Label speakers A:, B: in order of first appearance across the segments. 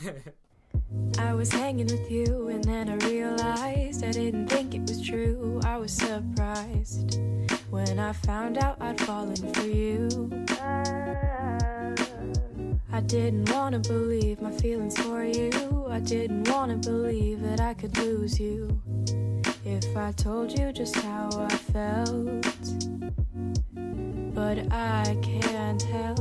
A: I was hanging with you, and then I realized I didn't think it was true. I was surprised when I found out I'd fallen for you. I didn't wanna believe my feelings for you. I didn't wanna believe that I could lose you. If I told you just how I felt, but I can't help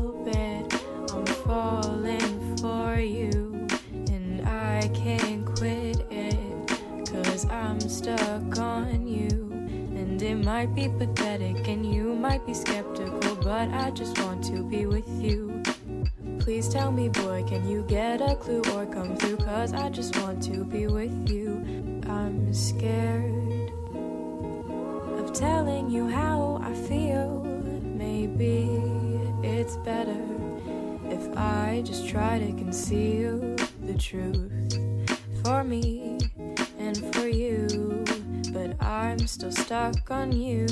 A: skeptical, but I just want to be with you. Please tell me, boy, can you get a clue or come through? Cause I just want to be with you. I'm scared of telling you how I feel. Maybe it's better if I just try to conceal the truth for me and for you. But I'm still stuck on you.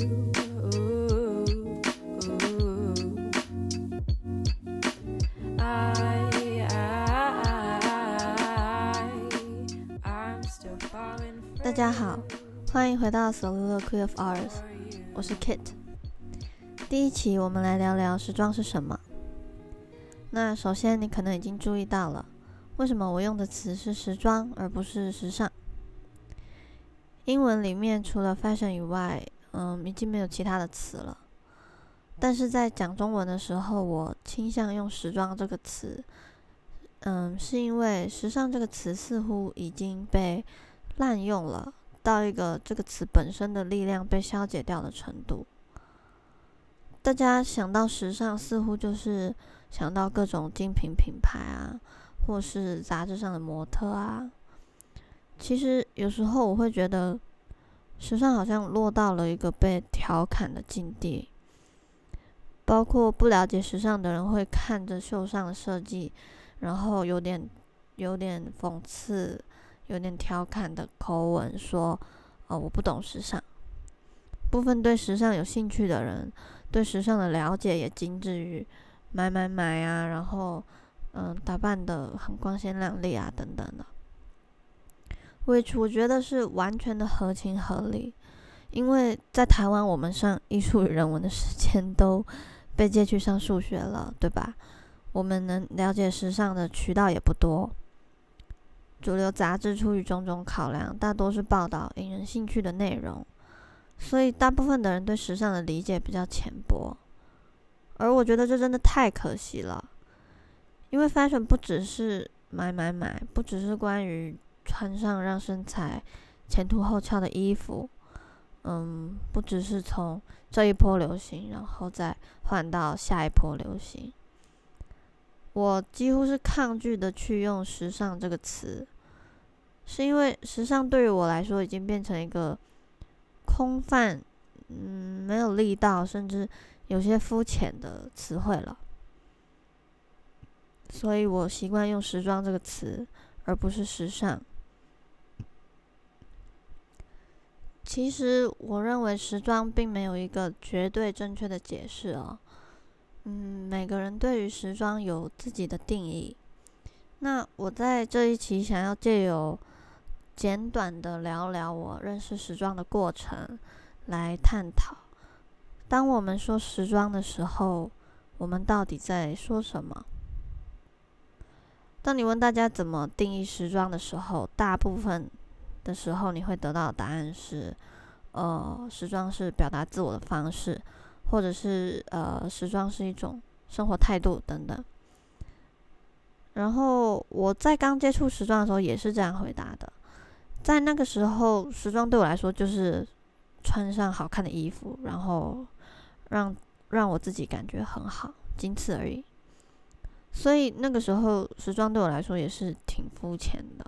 B: 大家好，欢迎回到 Soliloquy of Ours，我是 Kit。第一期我们来聊聊时装是什么。那首先你可能已经注意到了，为什么我用的词是时装而不是时尚？英文里面除了 fashion 以外，嗯，已经没有其他的词了。但是在讲中文的时候，我倾向用时装这个词，嗯，是因为时尚这个词似乎已经被滥用了，到一个这个词本身的力量被消解掉的程度。大家想到时尚，似乎就是想到各种精品品牌啊，或是杂志上的模特啊。其实有时候我会觉得，时尚好像落到了一个被调侃的境地。包括不了解时尚的人会看着秀上的设计，然后有点有点讽刺、有点调侃的口吻说：“哦，我不懂时尚。”部分对时尚有兴趣的人，对时尚的了解也精致于买买买啊，然后嗯，打扮的很光鲜亮丽啊，等等的。which 我觉得是完全的合情合理，因为在台湾，我们上艺术与人文的时间都被借去上数学了，对吧？我们能了解时尚的渠道也不多。主流杂志出于种种考量，大多是报道引人兴趣的内容，所以大部分的人对时尚的理解比较浅薄。而我觉得这真的太可惜了，因为 fashion 不只是买买买，不只是关于穿上让身材前凸后翘的衣服，嗯，不只是从这一波流行，然后再换到下一波流行。我几乎是抗拒的去用“时尚”这个词，是因为时尚对于我来说已经变成一个空泛、嗯，没有力道，甚至有些肤浅的词汇了。所以我习惯用“时装”这个词，而不是“时尚”。其实，我认为时装并没有一个绝对正确的解释哦。嗯，每个人对于时装有自己的定义。那我在这一期想要借由简短的聊聊我认识时装的过程，来探讨，当我们说时装的时候，我们到底在说什么？当你问大家怎么定义时装的时候，大部分的时候，你会得到的答案是：呃，时装是表达自我的方式，或者是呃，时装是一种生活态度等等。然后我在刚接触时装的时候也是这样回答的，在那个时候，时装对我来说就是穿上好看的衣服，然后让让我自己感觉很好，仅此而已。所以那个时候，时装对我来说也是挺肤浅的。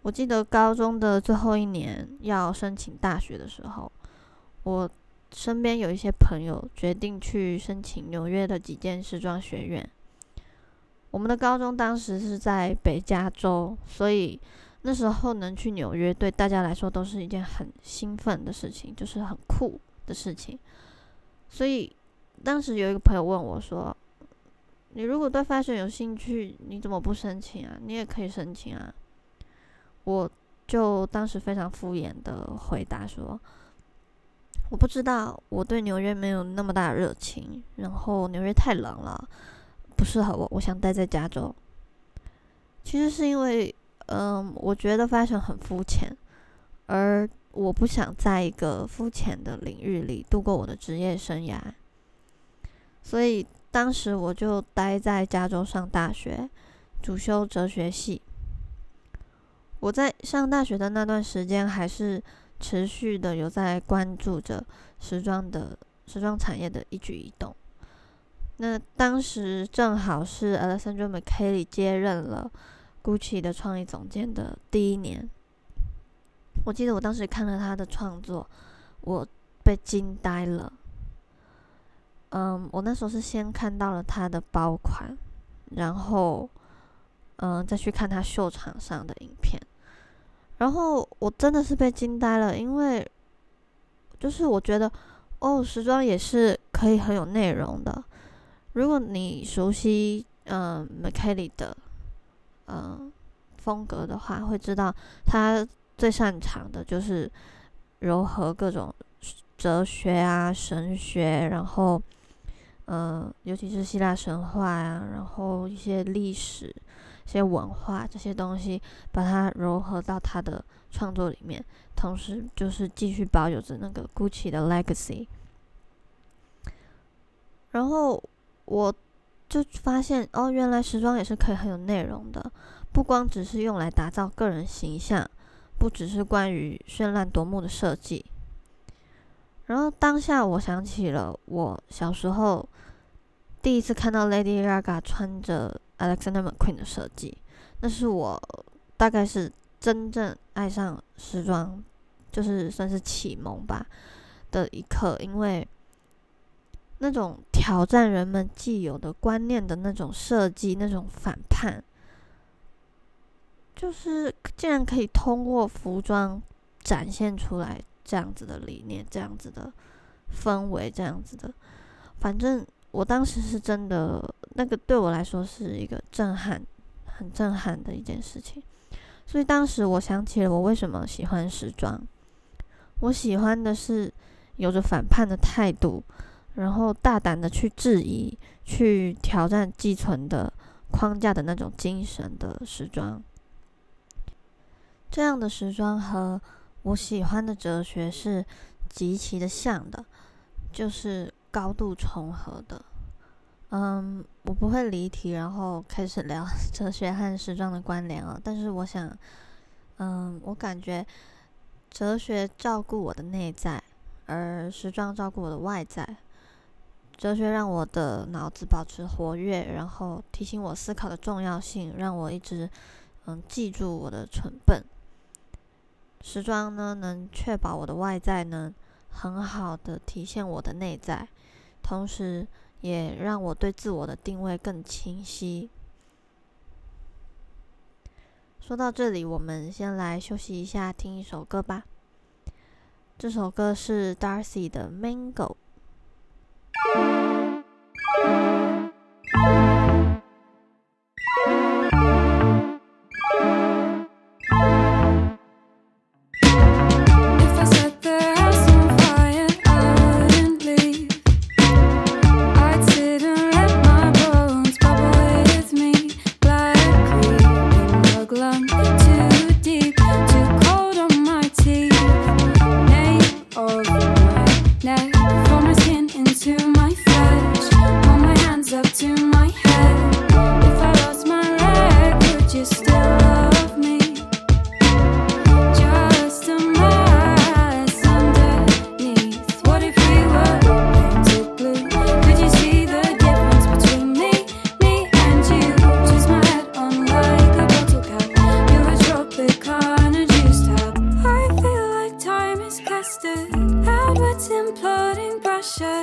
B: 我记得高中的最后一年要申请大学的时候，我身边有一些朋友决定去申请纽约的几间时装学院。我们的高中当时是在北加州，所以那时候能去纽约对大家来说都是一件很兴奋的事情，就是很酷的事情。所以当时有一个朋友问我说：“你如果对 fashion 有兴趣，你怎么不申请啊？你也可以申请啊。我就当时非常敷衍的回答说，我不知道，我对纽约没有那么大热情，然后纽约太冷了，不适合我，我想待在加州。其实是因为，嗯，我觉得 fashion 很肤浅，而我不想在一个肤浅的领域里度过我的职业生涯，所以。当时我就待在加州上大学，主修哲学系。我在上大学的那段时间，还是持续的有在关注着时装的时装产业的一举一动。那当时正好是 Alexandra McQueen 接任了 Gucci 的创意总监的第一年。我记得我当时看了他的创作，我被惊呆了。嗯，我那时候是先看到了他的包款，然后，嗯，再去看他秀场上的影片，然后我真的是被惊呆了，因为，就是我觉得，哦，时装也是可以很有内容的。如果你熟悉嗯 m c k e l y 的嗯风格的话，会知道他最擅长的就是糅合各种哲学啊、神学，然后。嗯，尤其是希腊神话呀，然后一些历史、一些文化这些东西，把它融合到他的创作里面，同时就是继续保有着那个 Gucci 的 legacy。然后我就发现，哦，原来时装也是可以很有内容的，不光只是用来打造个人形象，不只是关于绚烂夺目的设计。然后当下我想起了我小时候第一次看到 Lady Gaga 穿着 Alexander McQueen 的设计，那是我大概是真正爱上时装，就是算是启蒙吧的一刻。因为那种挑战人们既有的观念的那种设计，那种反叛，就是竟然可以通过服装展现出来。这样子的理念，这样子的氛围，这样子的，反正我当时是真的，那个对我来说是一个震撼，很震撼的一件事情。所以当时我想起了我为什么喜欢时装，我喜欢的是有着反叛的态度，然后大胆的去质疑、去挑战寄存的框架的那种精神的时装。这样的时装和。我喜欢的哲学是极其的像的，就是高度重合的。嗯，我不会离题，然后开始聊 哲学和时装的关联了。但是我想，嗯，我感觉哲学照顾我的内在，而时装照顾我的外在。哲学让我的脑子保持活跃，然后提醒我思考的重要性，让我一直嗯记住我的蠢笨。时装呢，能确保我的外在能很好的体现我的内在，同时也让我对自我的定位更清晰。说到这里，我们先来休息一下，听一首歌吧。这首歌是 Darcy 的《Mango》。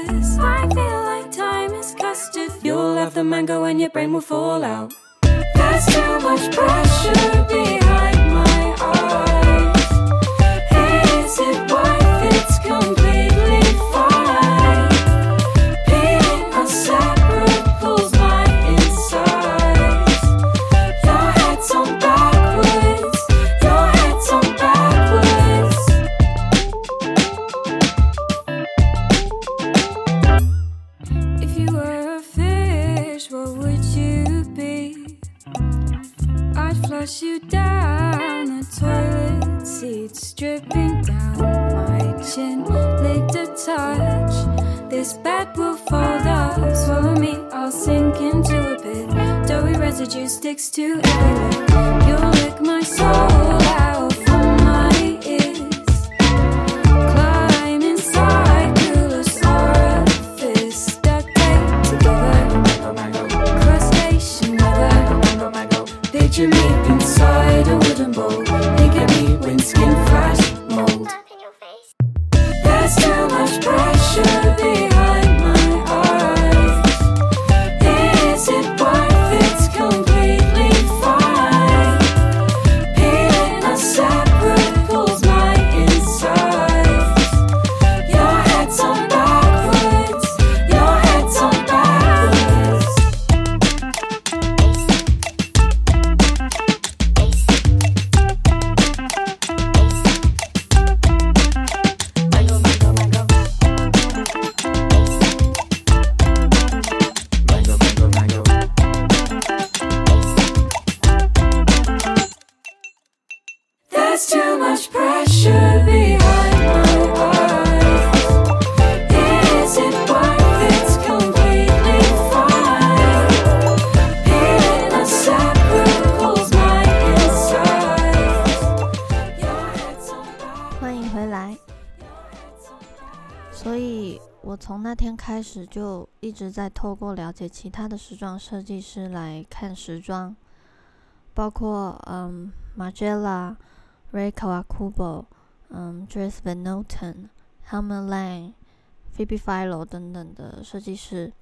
A: kisses. I feel like time is custard. You'll have the mango and your brain will fall out. There's too much pressure behind my eyes. Is it worth its complete?
C: flush you down
A: the toilet seats dripping down my chin. Licked a touch this bed will fold up swallow me i'll sink into a
B: pit doughy residue sticks to everywhere. You'll lick my soul. 开始就一直在透过了解其他的时装设计师来看时装，包括嗯 Margiela、Ray Kawakubo、嗯 Dries Van Noten、Helmut Lang、Phoebe Philo 等等的设计师，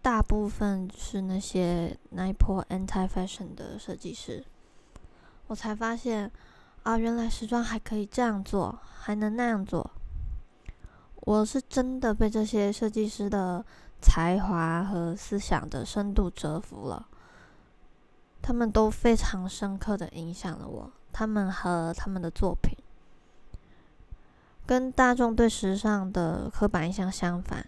B: 大部分是那些那一波 anti fashion 的设计师，我才发现啊，原来时装还可以这样做，还能那样做。我是真的被这些设计师的才华和思想的深度折服了，他们都非常深刻的影响了我，他们和他们的作品，跟大众对时尚的刻板印象相反，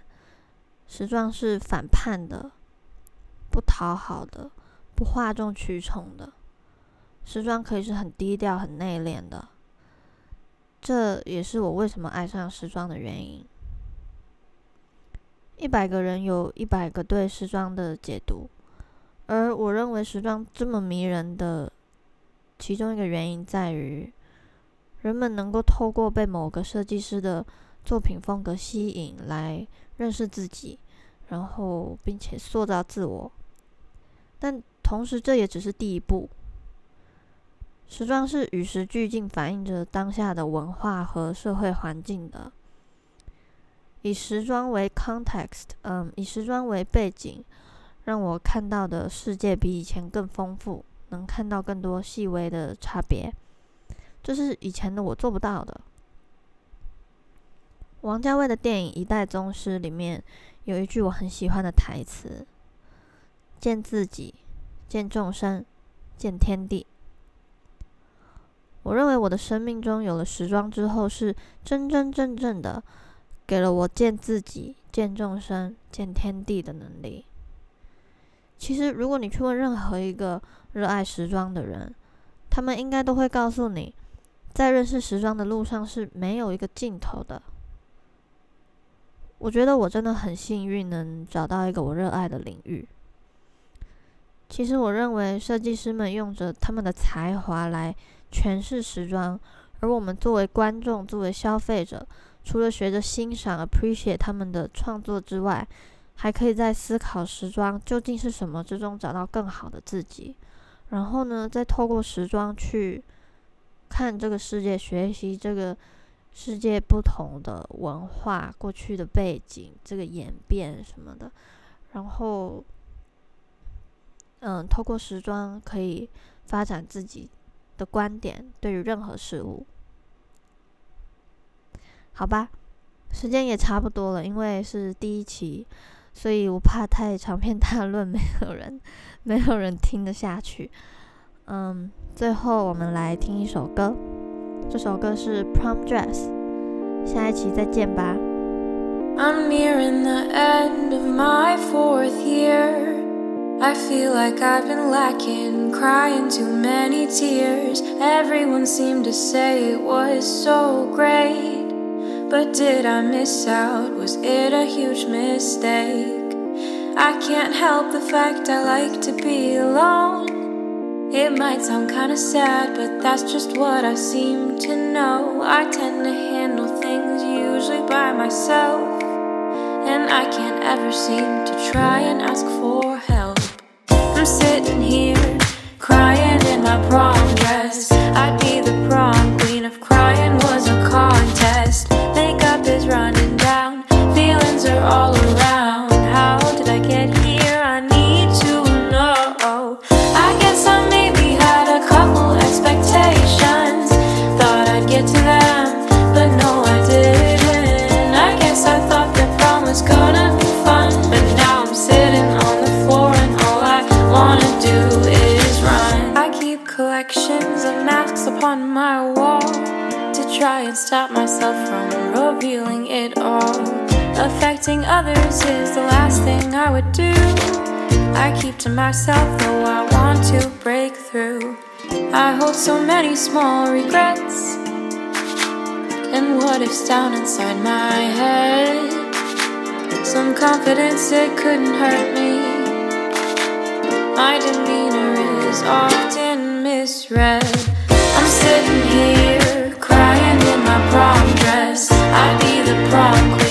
B: 时装是反叛的，不讨好的，不哗众取宠的。时装可以是很低调、很内敛的，这也是我为什么爱上时装的原因。一百个人有一百个对时装的解读，而我认为时装这么迷人的其中一个原因在于，人们能够透过被某个设计师的作品风格吸引来认识自己，然后并且塑造自我。但同时，这也只是第一步。时装是与时俱进，反映着当下的文化和社会环境的。以时装为 context，嗯，以时装为背景，让我看到的世界比以前更丰富，能看到更多细微的差别，这是以前的我做不到的。王家卫的电影《一代宗师》里面有一句我很喜欢的台词：“见自己，见众生，见天地。”我认为我的生命中有了时装之后，是真真正正的给了我见自己、见众生、见天地的能力。其实，如果你去问任何一个热爱时装的人，他们应该都会告诉你，在认识时装的路上是没有一个尽头的。我觉得我真的很幸运，能找到一个我热爱的领域。其实，我认为设计师们用着他们的才华来诠释时装，而我们作为观众、作为消费者，除了学着欣赏、appreciate 他们的创作之外，还可以在思考时装究竟是什么之中找到更好的自己。然后呢，再透过时装去看这个世界，学习这个世界不同的文化、过去的背景、这个演变什么的，然后。嗯，透过时装可以发展自己的观点，对于任何事物。好吧，时间也差不多了，因为是第一期，所以我怕太长篇大论，没有人，没有人听得下去。嗯，最后我们来听一首歌，这首歌是《Prom Dress》，下一期再见吧。
A: I'm nearing the end of my fourth year. I feel like I've been lacking, crying too many tears. Everyone seemed to say it was so great. But did I miss out? Was it a huge mistake? I can't help the fact I like to be alone. It might sound kinda sad, but that's just what I seem to know. I tend to handle things usually by myself, and I can't ever seem to try and ask for help. I'm sitting here crying in my prom is the last thing I would do. I keep to myself though I want to break through. I hold so many small regrets. And what if's down inside my head? Some confidence it couldn't hurt me. My demeanor is often misread. I'm sitting here crying in my prom dress. I'd be the prom queen